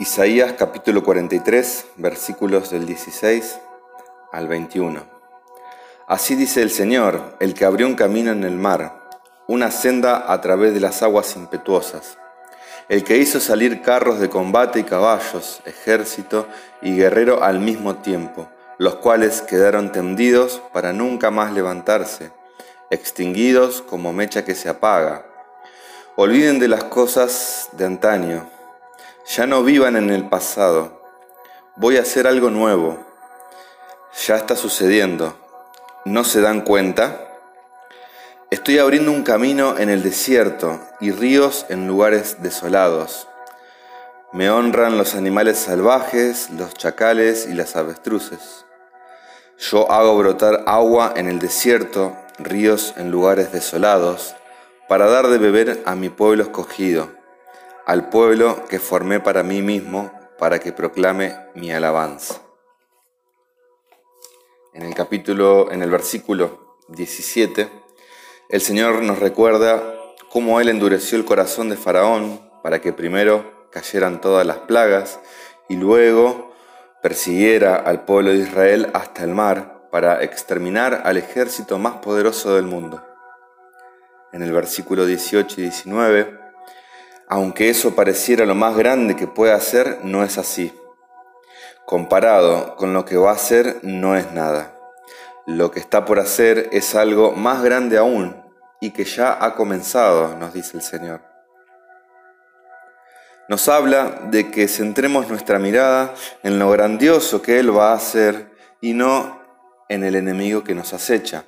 Isaías capítulo 43, versículos del 16 al 21. Así dice el Señor, el que abrió un camino en el mar, una senda a través de las aguas impetuosas, el que hizo salir carros de combate y caballos, ejército y guerrero al mismo tiempo, los cuales quedaron tendidos para nunca más levantarse, extinguidos como mecha que se apaga. Olviden de las cosas de antaño ya no vivan en el pasado. Voy a hacer algo nuevo. Ya está sucediendo. ¿No se dan cuenta? Estoy abriendo un camino en el desierto y ríos en lugares desolados. Me honran los animales salvajes, los chacales y las avestruces. Yo hago brotar agua en el desierto, ríos en lugares desolados, para dar de beber a mi pueblo escogido al pueblo que formé para mí mismo, para que proclame mi alabanza. En el capítulo, en el versículo 17, el Señor nos recuerda cómo Él endureció el corazón de Faraón para que primero cayeran todas las plagas y luego persiguiera al pueblo de Israel hasta el mar para exterminar al ejército más poderoso del mundo. En el versículo 18 y 19, aunque eso pareciera lo más grande que pueda hacer, no es así. Comparado con lo que va a hacer, no es nada. Lo que está por hacer es algo más grande aún y que ya ha comenzado, nos dice el Señor. Nos habla de que centremos nuestra mirada en lo grandioso que Él va a hacer y no en el enemigo que nos acecha.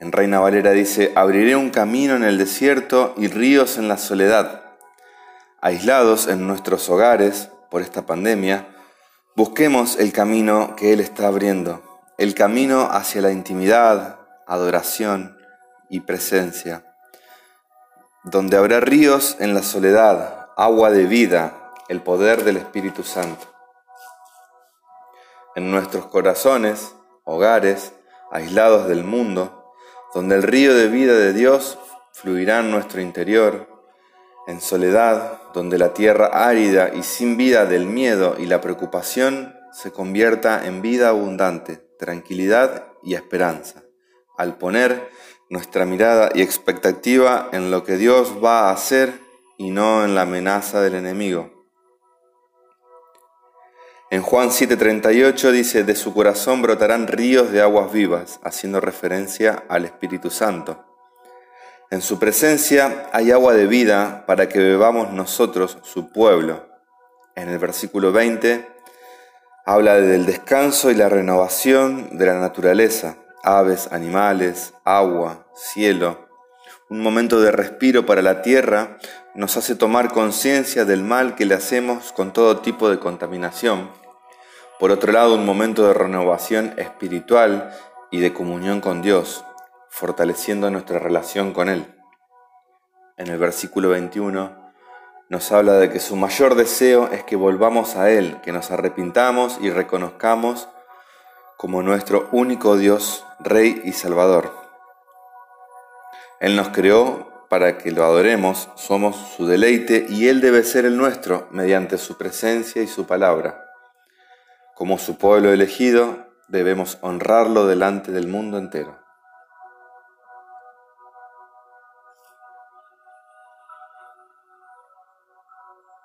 En Reina Valera dice, abriré un camino en el desierto y ríos en la soledad. Aislados en nuestros hogares por esta pandemia, busquemos el camino que Él está abriendo, el camino hacia la intimidad, adoración y presencia, donde habrá ríos en la soledad, agua de vida, el poder del Espíritu Santo. En nuestros corazones, hogares, aislados del mundo, donde el río de vida de Dios fluirá en nuestro interior, en soledad, donde la tierra árida y sin vida del miedo y la preocupación se convierta en vida abundante, tranquilidad y esperanza, al poner nuestra mirada y expectativa en lo que Dios va a hacer y no en la amenaza del enemigo. En Juan 7:38 dice, de su corazón brotarán ríos de aguas vivas, haciendo referencia al Espíritu Santo. En su presencia hay agua de vida para que bebamos nosotros, su pueblo. En el versículo 20 habla del descanso y la renovación de la naturaleza, aves, animales, agua, cielo. Un momento de respiro para la tierra nos hace tomar conciencia del mal que le hacemos con todo tipo de contaminación por otro lado, un momento de renovación espiritual y de comunión con Dios, fortaleciendo nuestra relación con Él. En el versículo 21 nos habla de que su mayor deseo es que volvamos a Él, que nos arrepintamos y reconozcamos como nuestro único Dios, Rey y Salvador. Él nos creó para que lo adoremos, somos su deleite y Él debe ser el nuestro mediante su presencia y su palabra. Como su pueblo elegido, debemos honrarlo delante del mundo entero.